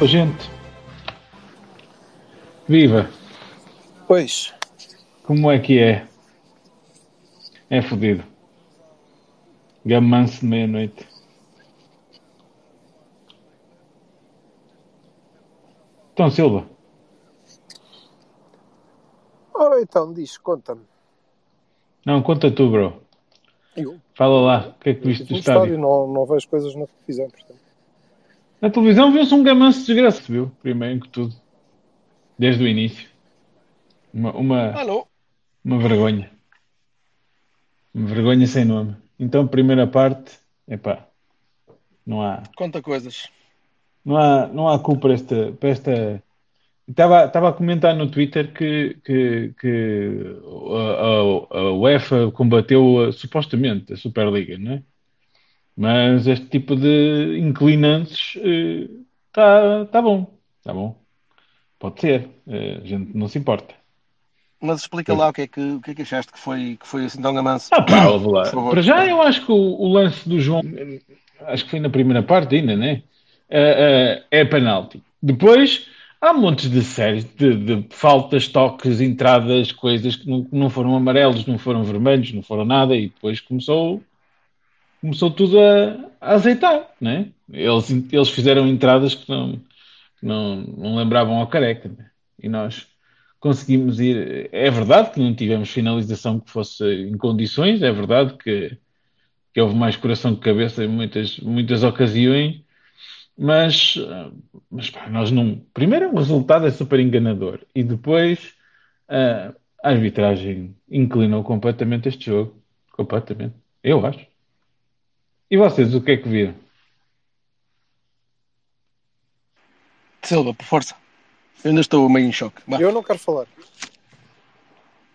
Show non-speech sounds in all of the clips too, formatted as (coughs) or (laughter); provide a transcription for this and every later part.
Ô, gente. Viva! Pois, Como é que é? É fodido. Gamanço de meia-noite. Então, Silva, ora então, diz, conta-me. não, conta tu, bro. Eu, Fala lá, o que é que viste do estádio, estádio? não, não vejo coisas na televisão, portanto. Na televisão viu-se um gamanço de desgraça, viu? Primeiro que tudo. Desde o início. Uma, uma, Alô? uma vergonha. Uma vergonha sem nome. Então, primeira parte, epá, não há, Conta coisas. não há, não há culpa para esta, para esta... Estava, estava a comentar no Twitter que, que, que a, a, a UEFA combateu uh, supostamente a Superliga, não é? Mas este tipo de inclinantes está tá bom, está bom. Pode ser, eh, a gente não se importa. Mas explica lá o que é que, o que, é que achaste que foi, que foi assim tão gamanço. Ah, pá, lá. Para já, eu acho que o, o lance do João, eh, acho que foi na primeira parte ainda, né? Eh, eh, é penalti. Depois, há montes de séries de, de faltas, toques, entradas, coisas que não, não foram amarelos, não foram vermelhos, não foram nada, e depois começou, começou tudo a, a azeitar, né? Eles, eles fizeram entradas que não, não, não lembravam ao careca, né? E nós conseguimos ir. É verdade que não tivemos finalização que fosse em condições, é verdade que, que houve mais coração que cabeça em muitas, muitas ocasiões, mas, mas pá, nós não. Primeiro, o resultado é super enganador e depois a arbitragem inclinou completamente este jogo. Completamente. Eu acho. E vocês, o que é que viram? Silva, por força. Eu ainda estou meio em choque. Vá. Eu não quero falar.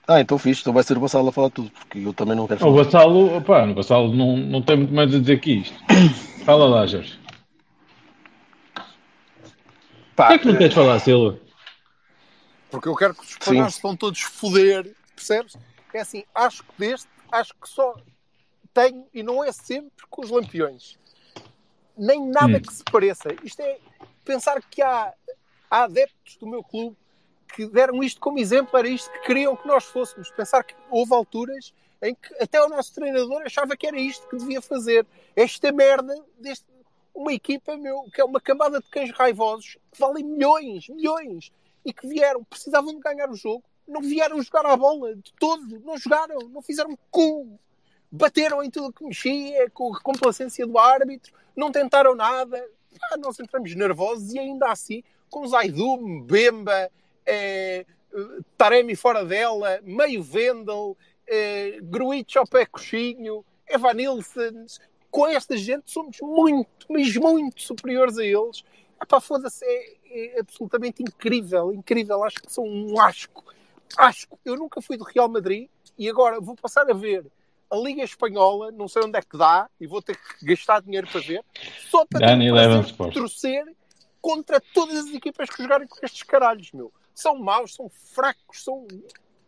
Ah, então fixe, então vai ser o Bassalo a falar tudo, porque eu também não quero O falar. Vassalo, opá, o Vassalo não, não tem muito mais a dizer que isto. (coughs) Fala lá, Jorge. Pá, Por que é que não queres falar, Silva? Porque eu quero que os espanhóis se vão todos foder, percebes? É assim, acho que deste, acho que só tenho, e não é sempre com os lampiões. Nem nada Hum. que se pareça. Isto é pensar que há, há adeptos do meu clube que deram isto como exemplo, era isto que queriam que nós fôssemos. Pensar que houve alturas em que até o nosso treinador achava que era isto que devia fazer. Esta merda deste, uma equipa, meu, que é uma camada de cães raivosos que valem milhões, milhões, e que vieram, precisavam de ganhar o jogo, não vieram jogar à bola de todo, não jogaram, não fizeram cu. Bateram em tudo que mexia, com a complacência do árbitro, não tentaram nada. Ah, nós entramos nervosos e ainda assim, com Zaidu, Mbemba, eh, eh, Taremi fora dela, meio Vendel, eh, Gruitch ao pé coxinho, Evanilson, com esta gente somos muito, mas muito superiores a eles. Epá, foda-se, é, é absolutamente incrível, incrível. Acho que são um asco. Asco. Eu nunca fui do Real Madrid e agora vou passar a ver a Liga Espanhola, não sei onde é que dá, e vou ter que gastar dinheiro para ver, só para torcer contra todas as equipas que jogarem com estes caralhos, meu. São maus, são fracos, são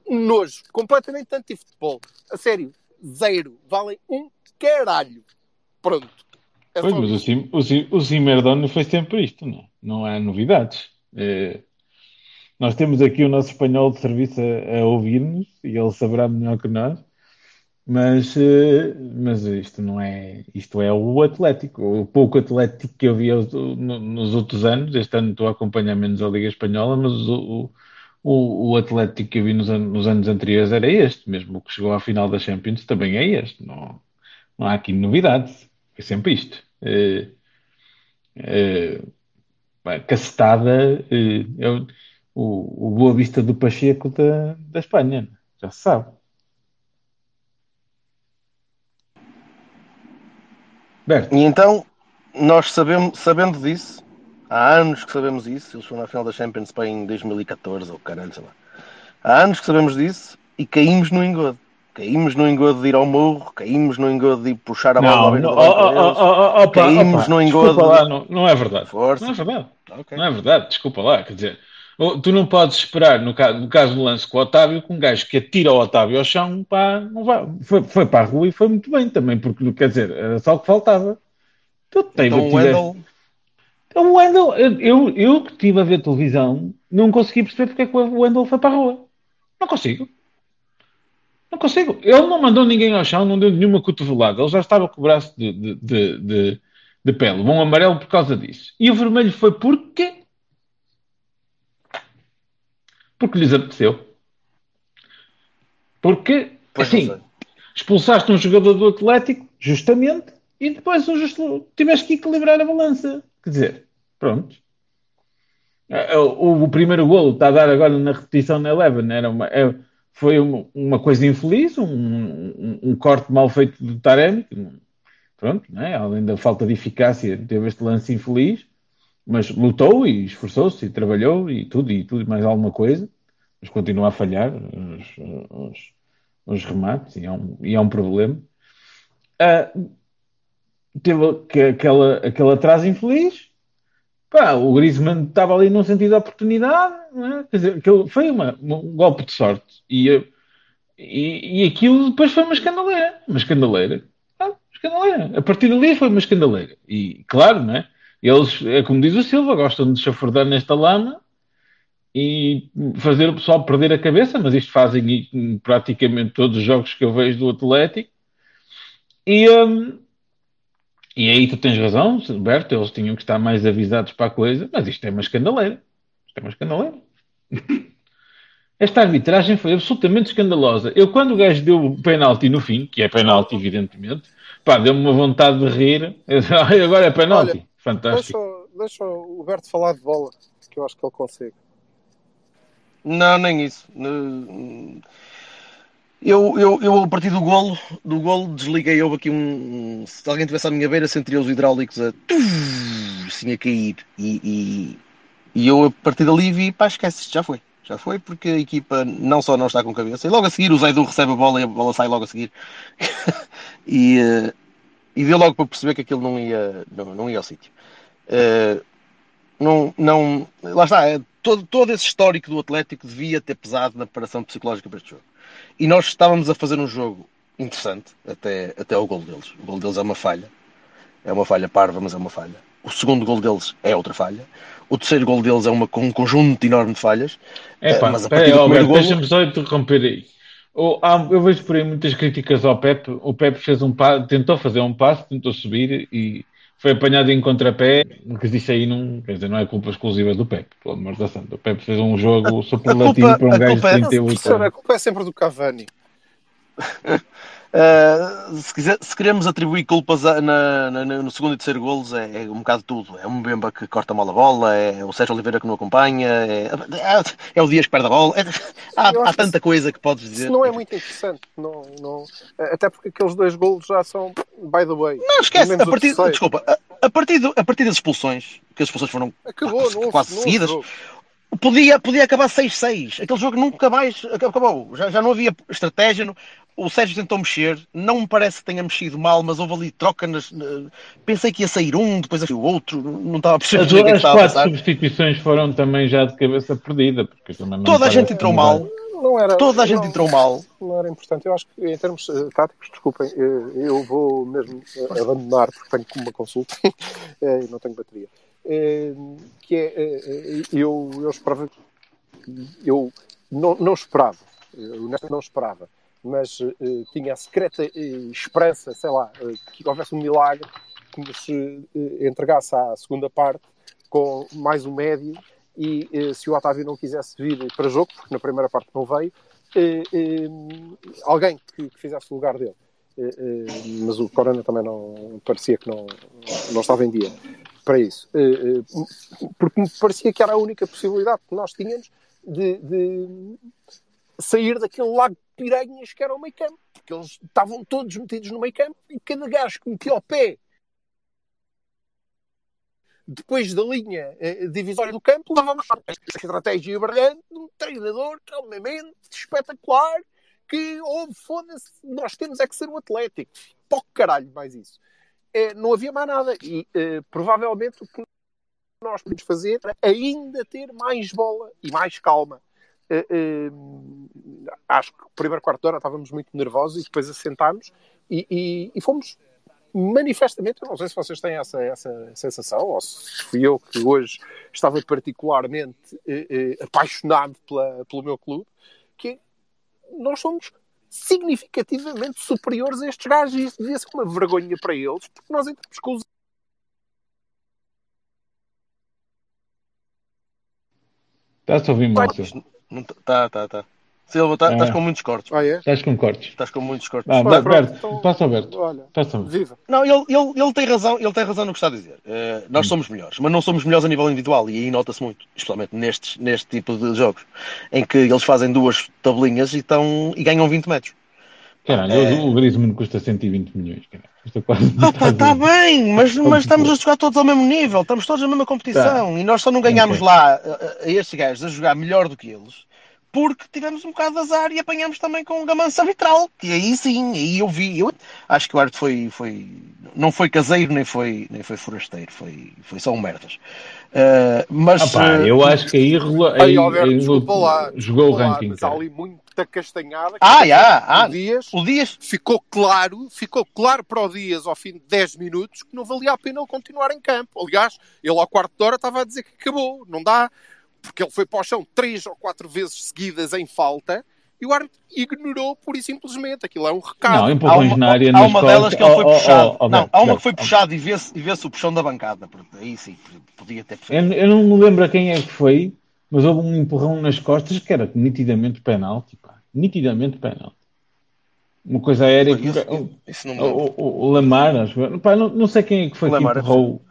nojo, completamente anti-futebol. A sério, zero. Valem um caralho. Pronto. É Pois, mas o. Sim, o, Sim, o Zimmerdono foi sempre isto, não, é? não há novidades. É, nós temos aqui o nosso espanhol de serviço a, a ouvir-nos e ele saberá melhor que nós, mas, eh, mas isto não é, isto é o Atlético, o pouco Atlético que eu vi nos outros anos. Este ano estou a acompanhar menos a Liga Espanhola, mas o, o, o Atlético que eu vi nos, nos anos anteriores era este, mesmo o que chegou à final da Champions também é este. Não, não há aqui novidades, é sempre isto. Eh, eh, pá, cacetada eh, é o, o, o Boa Vista do Pacheco da, da Espanha, já se sabe. Berto, E então, nós sabemos, sabendo disso, há anos que sabemos isso, eles foram na final da Champions para em 2014 ou caralho, sei lá. Há anos que sabemos disso e caímos no engodo. Caímos no engodo de ir ao morro, caímos no engodo de ir puxar a bola não, não, oh, oh, oh, oh, Caímos opa, no desculpa engodo. lá, não, não é verdade. Força. Não é verdade. Ok. Não é verdade, desculpa lá, quer dizer, Tu não podes esperar, no caso, no caso do lance com o Otávio, que um gajo que atira o Otávio ao chão, pá, não vai. Foi, foi para a rua e foi muito bem também, porque quer dizer, era só o que faltava. Tu teve, Então o Wendel, Então, o Wendel, eu, eu, eu que estive a ver televisão, não consegui perceber porque é que o Wendel foi para a rua. Não consigo. Não consigo. Ele não mandou ninguém ao chão, não deu nenhuma cotovelada. Ele já estava com o braço de, de, de, de, de pele. Um amarelo por causa disso. E o vermelho foi porque? Porque lhes apeteceu. Porque, Pois assim, expulsaste um jogador do Atlético, justamente, e depois o justo, tiveste que equilibrar a balança. Quer dizer, pronto. Eh, O, o primeiro golo está a dar agora na repetição na Eleven, era uma, é- foi uma, uma coisa infeliz, um, um- um corte mal feito do Taremi, pronto, né? além da falta de eficácia, teve este lance infeliz, mas lutou e esforçou-se e trabalhou e tudo, e tudo e mais alguma coisa, mas continua a falhar os, os- os remates e é um, e é um problema. Ah, teve que- aquela, aquele atraso infeliz. Pá, o Griezmann estava ali num sentido de oportunidade, é? Quer dizer, aquilo foi uma- um golpe de sorte. E, e, e aquilo depois foi uma escandaleira. Uma escandaleira. Ah, escandaleira. A partir dali foi uma escandaleira. E claro, não é? Eles, é como diz o Silva, gostam de chafurdar nesta lama e fazer o pessoal perder a cabeça, mas isto fazem em praticamente todos os jogos que eu vejo do Atlético. E, hum, e aí tu tens razão, Roberto, eles tinham que estar mais avisados para a coisa, mas isto é uma escandaleira. Isto é uma escandaleira. (laughs) Esta arbitragem foi absolutamente escandalosa. Eu, quando o gajo deu o penalti no fim, que é penalti, evidentemente, pá, deu-me uma vontade de rir. Eu disse, "Ai, agora é penalti. Olha, Fantástico. Deixa, deixa o Berto falar de bola, que eu acho que ele consegue. Não, nem isso. Eu, eu, eu a partir do golo, do golo desliguei, houve aqui um. Se alguém tivesse à minha beira, sentiria os hidráulicos a. assim a cair. E, e, e eu a partir dali vi, pá, esquece, já foi. Já foi, porque a equipa não só não está com cabeça, e logo a seguir o Zaidu recebe a bola e a bola sai logo a seguir. (laughs) e, eh, e deu logo para perceber que aquilo não ia, não, não ia ao sítio. Eh, não, não, lá está, é, todo, todo esse histórico do Atlético devia ter pesado na preparação psicológica para este jogo. E nós estávamos a fazer um jogo interessante até, até o gol deles. O gol deles é uma falha. É uma falha parva, mas é uma falha. O segundo gol deles é outra falha. O terceiro gol deles é uma, um conjunto enorme de falhas. É pá, mas a partir aí, do Alberto, golo- deixa-me só interromper aí. Eu vejo por aí muitas críticas ao Pepe. O Pepe fez um pa- tentou fazer um passo, tentou subir e foi apanhado em contrapé. Que disse aí não, quer dizer, não é culpa exclusiva do Pepe, pelo amor da santa. O Pepe fez um jogo (laughs) superlativo para um gajo de culpa é- 38 Professor, a anos. culpa é sempre do Cavani. (laughs) Uh, se, quiser- se queremos atribuir culpas a- na- na- no segundo e terceiro golos, é, é um bocado tudo. É o Mbemba que corta mal a bola, é o Sérgio Oliveira que não acompanha, é, é- é o Dias que perde a bola. É- há, há tanta coisa que podes dizer. Isso não é muito interessante. Não, não, até porque aqueles dois golos já são, by the way. Não, esquece. A partir, desculpa, a, a partir do- a partir das expulsões, que as expulsões foram Acabou, não houve, quase não seguidas, podia, podia acabar 6-6. Aquele jogo nunca mais acabou. Já, já não havia estratégia. não- O Sérgio tentou mexer, não me parece que tenha mexido mal, mas houve ali troca. Nas, na- Pensei que ia sair um, depois o outro, não estava a perceber As, o que é que as estava a quatro passar. substituições foram também já de cabeça perdida. Porque também não Toda a gente entrou que mal, Não era, toda a gente não, entrou mal. Não era importante. Eu acho que em termos eh, táticos, desculpem, eh, eu vou mesmo eh, abandonar porque tenho uma consulta (laughs) e não tenho bateria. Eh, Que é, eu, eu esperava, eu não, não esperava, eu honestamente não esperava, mas eh, tinha a secreta eh, esperança, sei lá, eh, que houvesse um milagre que nos entregasse à segunda parte com mais um médio e se o Otávio não quisesse vir para jogo, porque na primeira parte não veio, alguém que, que fizesse o lugar dele. Mas o Corona também não parecia que não, não estava em dia para isso. Porque me parecia que era a única possibilidade que nós tínhamos de, de sair daquele lago de piranhas que era o meio campo. Porque eles estavam todos metidos no meio campo e cada gajo que metia o pé depois da linha eh, divisória do campo, levamos a estratégia brilhante de um treinador calmamente espetacular que, oh, foda-se, nós temos é que ser o Atlético. Pó caralho, mais isso. Eh, não havia mais nada. E eh, provavelmente o que nós podemos fazer para ainda ter mais bola e mais calma. Eh, eh, acho que o primeiro quarto de hora estávamos muito nervosos e depois assentámos e, e- e fomos manifestamente, eu não sei se vocês têm essa, essa sensação ou se fui eu que hoje estava particularmente eh, eh, apaixonado pela- pelo meu clube, que é, nós somos significativamente superiores a estes gajos e isso devia ser uma vergonha para eles, porque nós entramos com os Estás a ouvir Silva? Não tá, tá, tá. Silva, tá- É. estás com muitos cortes. Ah, é? Estás com cortes. Estás com muitos cortes. Ah, Olha, Alberto, então- passa Alberto. Olha, Passa Alberto. viva. Não, ele, ele, ele tem razão, ele tem razão no que está a dizer. Eh, nós Hum. somos melhores, mas não somos melhores a nível individual e aí nota-se muito, especialmente nestes, neste tipo de jogos, em que eles fazem duas tabelinhas e, estão, e ganham 20 metros. Caralho, É. o Griezmann custa 120 milhões. Caralho. Quase Opa, está bem, mas, mas estamos a jogar todos ao mesmo nível, estamos todos na mesma competição e nós só não ganhámos Ok. lá a, a estes gajos a jogar melhor do que eles porque tivemos um bocado de azar e apanhamos também com um gamanço arbitral, que aí sim, aí eu vi, eu acho que o árbitro foi, foi não foi caseiro nem foi, nem foi forasteiro, foi, foi só um merdas. Uh, mas Ah, pá, uh, eu acho que aí, Aí, aí, Alberto, aí desculpa lá. jogou o lá, ranking. Mas há cara. ali muita castanhada. Ah, já, ah. O Dias o Dias ficou claro, ficou claro para o Dias ao fim de 10 minutos que não valia a pena ele continuar em campo. Aliás, ele ao quarto de hora estava a dizer que acabou. Não dá, porque ele foi para o chão três ou quatro vezes seguidas em falta e o árbitro ignorou pura e simplesmente. Aquilo é um recado. Não, Há empurrões uma, na área há uma delas que ele foi Oh, oh, puxado. oh, não, Alberto, há uma que foi puxado e vê-se e vê o puxão da bancada. Aí sim, podia ter feito. Eu, eu não me lembro a quem é que foi, mas houve um empurrão nas costas que era nitidamente penalti. Pá. Nitidamente penalti. Uma coisa aérea. que- Isso, não o, o- o Lamar, acho pá, não, não sei quem é que foi Lamar que é empurrou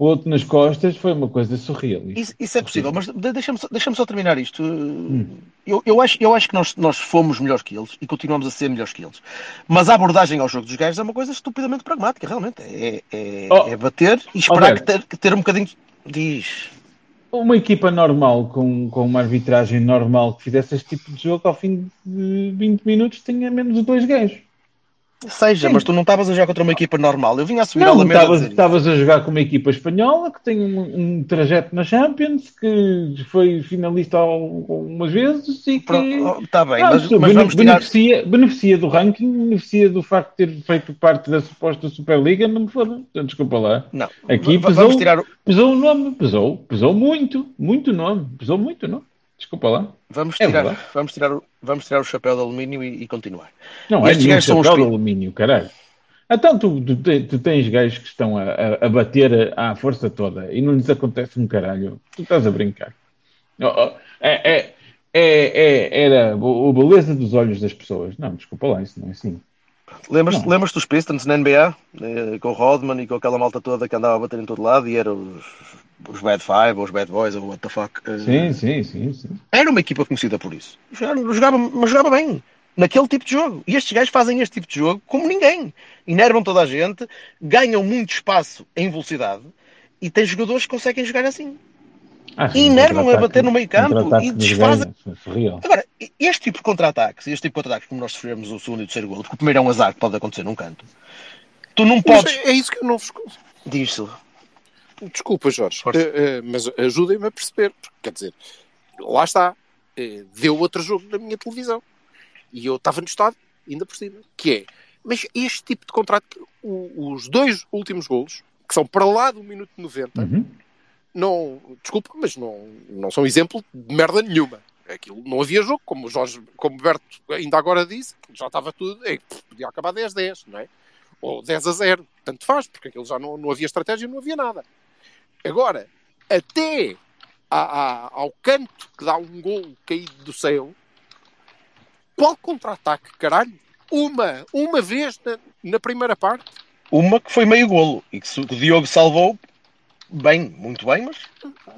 o outro nas costas. Foi uma coisa surreal. Isso, isso é possível, mas de- deixa-me só, deixa só terminar isto. Eu, eu, acho, eu acho que nós, nós fomos melhores que eles e continuamos a ser melhores que eles. Mas a abordagem ao jogo dos gajos é uma coisa estupidamente pragmática, realmente. É, é, Oh. é bater e esperar que ter, que ter um bocadinho. Diz. Uma equipa normal, com, com uma arbitragem normal, que fizesse este tipo de jogo, ao fim de 20 minutos, tinha menos de dois gajos. Seja, Sim. mas tu não estavas a jogar contra uma equipa normal. Eu vinha a subir a Não, Alameda a estavas, a jogar com uma equipa espanhola que tem um, um trajeto na Champions, que foi finalista al- algumas vezes e que Está bem, Ah, mas, mas bene- vamos tirar. beneficia, beneficia do ranking, beneficia do facto de ter feito parte da suposta Superliga, não me foda. Então, Desculpa lá. Não, Aqui pesou, tirar. o- pesou o nome, pesou, pesou muito, muito nome, pesou muito nome. Desculpa lá. Vamos É tirar, verdade. vamos tirar, o- vamos tirar o chapéu de alumínio e, e continuar. Não é Estes nenhum chapéu de alumínio, caralho. Então tu, tu, tu tens gajos que estão a, a- a bater à força toda e não lhes acontece um caralho. Tu estás a brincar. Oh, oh, É, é, é, é- era o, o beleza dos olhos das pessoas. Não, desculpa lá, isso não é assim. Lembras-te lembras dos Pistons na NBA? Eh, com o Rodman e com aquela malta toda que andava a bater em todo lado e eram os, os Bad Five ou os Bad Boys ou what the fuck. Eh, Sim, sim, sim, sim. Era uma equipa conhecida por isso. Jogava, mas jogava bem. Naquele tipo de jogo. E estes gajos fazem este tipo de jogo como ninguém. Enervam toda a gente, ganham muito espaço em velocidade e tem jogadores que conseguem jogar assim. Ah, E enervam a bater no meio campo e desfazem- gajos, é. Agora, este tipo de contra-ataques, este tipo de contra-ataques, como nós sofremos o segundo e o terceiro gol, porque o primeiro é um azar que pode acontecer num canto. Tu não Mas podes. é isso que eu não vos. Diz, Silva. Desculpa, Jorge, eh, eh, mas ajudem-me a perceber. Porque, quer dizer, lá está. eh, deu outro jogo na minha televisão. E eu estava no estado, ainda por cima. Que é, mas este tipo de contrato, o- os dois últimos golos, que são para lá do minuto 90, Uhum. não, desculpa, mas não, não são exemplo de merda nenhuma. Aquilo não havia jogo, como o Jorge, como o Berto ainda agora disse, já estava tudo, podia acabar 10-10, não é? Ou 10 a 0, tanto faz, porque aquilo já não, não havia estratégia, não havia nada. Agora, até à- à- ao canto que dá um gol caído do céu, qual contra-ataque, caralho? Uma, uma vez na, na primeira parte, Uma que foi meio golo e que que o Diogo salvou bem, muito bem, mas,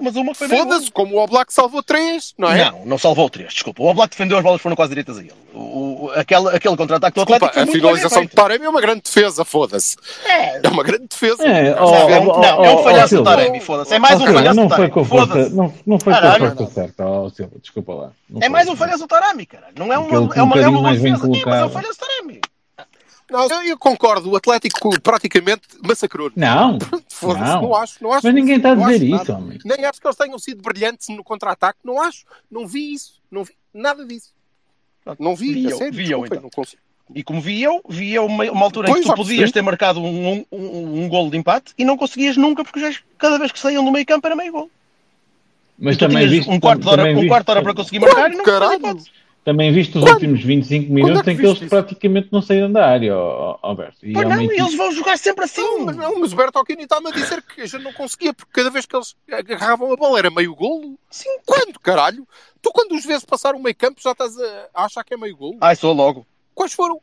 mas uma que foi meio foda-se, como o Oblak salvou três, não é? Não, não salvou três, desculpa. O Oblak defendeu as bolas foram quase direitas a ele. O- aquele, aquele contra-ataque do Desculpa, Atlético foi a muito finalização de Taremi é uma grande defesa, foda-se. feito. É uma grande defesa. É, Não, oh, é um, oh, não, é oh, um oh, falhaço do. Taremi, foda-se. É mais um falhaço não do foi com Taremi, não, não foi com a força certa, oh, Silva, desculpa lá. É mais um falhaço do Taremi, cara. Não é uma, é uma, é um uma defesa. Sim, mas é um falhaço do Taremi. Não, eu, concordo. O Atlético praticamente massacrou. Não, (laughs) Foda-se, não. não acho, não acho. Mas ninguém está a dizer isso, homem. Nem acho que eles tenham sido brilhantes no contra-ataque. Não acho. Não vi isso. Não vi nada disso. Não vi. Vi a eu, sério, vi eu, desculpem, então. não consigo. E como vi eu, vi eu uma, uma altura em Pois, que tu podias ter marcado um, um, um, um golo de empate e não conseguias nunca, porque já, cada vez que saíam do meio campo era meio gol. Mas tu também viste, um quarto de hora, um quarto de hora para conseguir marcar e não Caralho. Também viste os Quando? últimos 25 minutos é que em que eles isso? praticamente não saíram da área, Alberto. E é uma não, eles vão jogar sempre assim. Não, mas, não, mas o Bertolini está-me a dizer que a gente não conseguia, porque cada vez que eles agarravam a bola era meio golo. Sim, quando, caralho? Tu, quando os vezes passar o meio campo, já estás a, a achar que é meio golo? Ai, sou logo. Quais foram?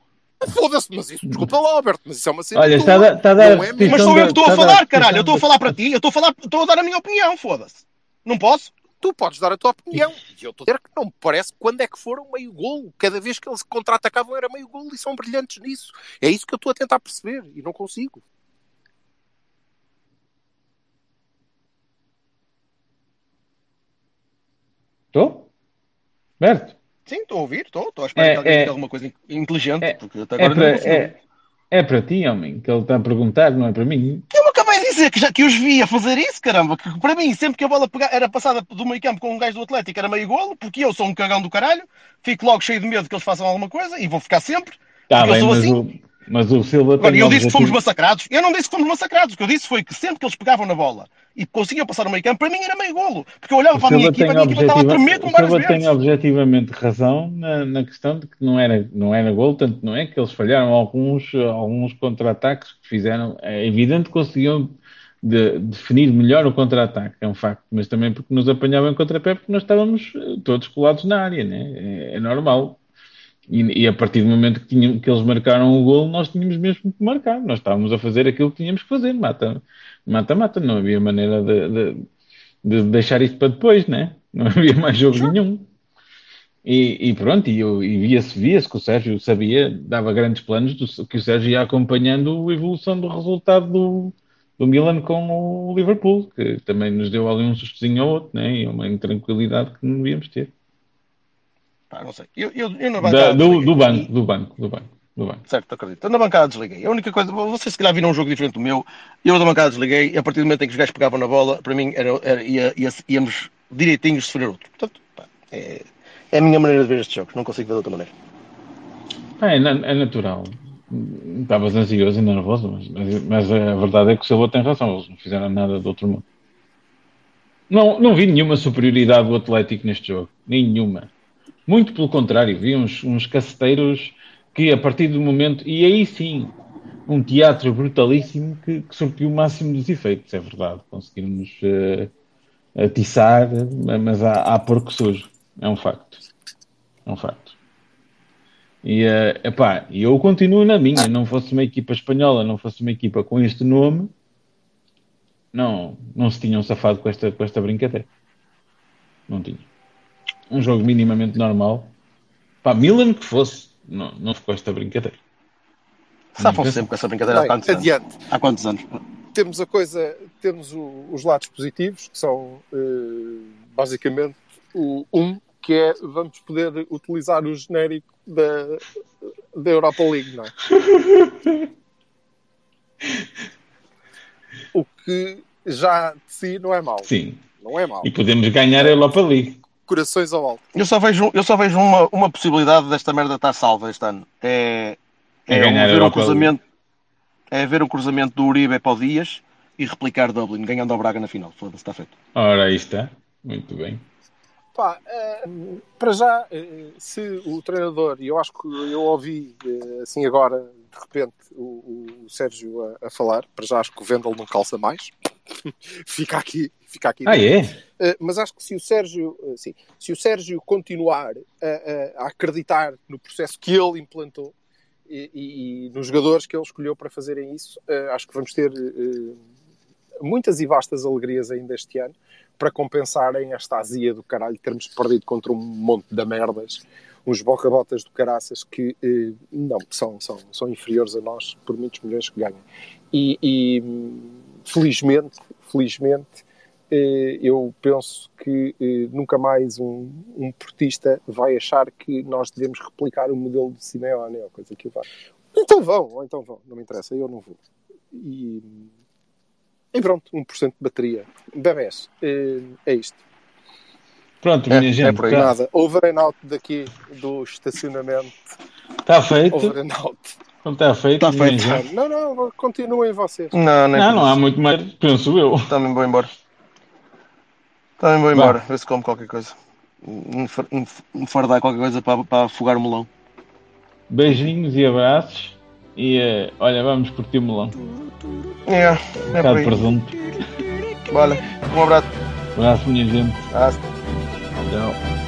Foda-se, mas isso, desculpa lá, Alberto, mas isso é uma cena. Olha, está a está a dar Não é. Mas sou eu que estou a falar, caralho. Eu estou a falar para ti, eu estou a falar, estou a dar a minha opinião, foda-se. Não posso? Tu podes dar a tua opinião. E eu estou a dizer que não me parece quando é que foram meio golo. Cada vez que eles contra-atacavam era meio golo e são brilhantes nisso. É isso que eu estou a tentar perceber e não consigo. Estou? Berto? Sim, estou a ouvir, estou. Estou a esperar É, que alguém é- diga alguma coisa inteligente, é- porque até É agora não para, consigo. é, é para ti, homem, que ele está a perguntar, não é para mim. Eu de dizer que, já, que os vi a fazer isso, caramba. Que para mim, sempre que a bola pega- era passada do meio campo com um gajo do Atlético era meio golo, porque eu sou um cagão do caralho, fico logo cheio de medo que eles façam alguma coisa e vou ficar sempre. Eu bem, sou mas, assim. o, mas o Silva Agora, eu disse que fomos massacrados. Eu não disse que fomos massacrados. O que eu disse foi que sempre que eles pegavam na bola e conseguiam passar no meio campo, para mim era meio golo. Porque eu olhava O para a minha equipa, a tem, minha equipa estava a objetiva, tremer com o várias Silva tem vezes. objetivamente razão na, na questão de que não era, não era gol, tanto não é que eles falharam alguns, alguns contra-ataques que fizeram. É evidente que conseguiam de- definir melhor o contra-ataque, é um facto, mas também porque nos apanhavam em contrapé porque nós estávamos todos colados na área, né? é, é normal. E, e a partir do momento que, tinham, que eles marcaram o gol, nós tínhamos mesmo que marcar. Nós estávamos a fazer aquilo que tínhamos que fazer. Mata, mata, mata. Não havia maneira de, de- de deixar isto para depois, né? Não (laughs) havia mais jogo nenhum. E, e pronto, e, eu- e via-se via que o Sérgio sabia, dava grandes planos, do, que o Sérgio ia acompanhando a evolução do resultado do, do Milan com o Liverpool, que também nos deu ali um sustozinho ao outro, né? E uma intranquilidade que não devíamos ter. Pá, não sei. Eu, eu, eu na Da- bancada do, desliguei. do banco, do banco, do banco, do banco. Certo, acredito. Eu na bancada desliguei. A única coisa, vocês se calhar viram um jogo diferente do meu. Eu da bancada desliguei e a partir do momento em que os gajos pegavam na bola, para mim era, era- ia- ia- íamos direitinhos sofrer outro. Portanto, pá, é, é a minha maneira de ver estes jogos. Não consigo ver de outra maneira. É, é natural. Estavas ansioso e nervoso, mas, mas, mas a verdade é que o Silva tem razão, eles não fizeram nada do outro mundo. Não, não vi nenhuma superioridade do Atlético neste jogo. Nenhuma. Muito pelo contrário, vi uns, uns caceteiros que a partir do momento, e aí sim, um teatro brutalíssimo que, que surtiu o máximo dos efeitos, é verdade. Conseguimos eh, atiçar, mas há, há porco sujo. É um facto. É um facto. E eh, epá, eu continuo na minha. Não fosse uma equipa espanhola, não fosse uma equipa com este nome, não, não se tinham safado com esta, com esta brincadeira. Não tinha. Um jogo minimamente normal. Pá, Milan que fosse, não, não ficou esta brincadeira. Safam-se sempre com essa brincadeira há Bem, quantos anos? adiante. Há quantos anos? Temos a coisa, temos o- os lados positivos, que são eh, basicamente o um, que é vamos poder utilizar o genérico da, da Europa League, não é? (laughs) O que já de si não é mau. Sim. Não é mau. E podemos ganhar a Europa League. Corações ao alto. Eu só vejo, eu só vejo uma, uma possibilidade desta merda estar salva este ano. É, É é, ganhar ver um Europa cruzamento, é ver um cruzamento do Uribe para o Dias e replicar Dublin, ganhando ao Braga na final. Foda-se, está feito. Ora, aí está. Muito bem. Pá, eh, para já, eh, se o treinador, e eu acho que eu ouvi eh, assim agora, de repente, o, o Sérgio a, a falar, para já acho que o Vendel não calça mais. (laughs) fica aqui, fica aqui. Ah, é? Eh, mas acho que se o Sérgio, eh, sim, se o Sérgio continuar a, a- acreditar no processo que ele implantou e, e- e nos jogadores que ele escolheu para fazerem isso, eh, acho que vamos ter muitas e vastas alegrias ainda este ano para compensarem esta azia do caralho de termos perdido contra um monte de merdas, uns boca-botas do caraças que não são, são, são inferiores a nós por muitos milhões que ganham. E, e, felizmente, felizmente, eu penso que eh, nunca mais um, um portista vai achar que nós devemos replicar o modelo de Simeone ou coisa que vá. Então vão, ou então vão, não me interessa, eu não vou. E, e pronto, 1% de bateria. Bebés, é, é isto. Pronto, É, minha é gente, por aí. está Nada, over and out daqui do estacionamento. tá feito. Over and out. Não está feito, Tá minha feito. gente. Não, não, continuem vocês. Não, Não, por não há muito mais, penso eu. Também vou embora. Também vou embora, ver se como qualquer coisa. Enfardar qualquer coisa para, para afogar o melão. Beijinhos e abraços. E uh, olha, vamos curtir o melão. É, é um é bocado presunto. Vale, um abraço. Um abraço, minha gente. Abraço. Tchau.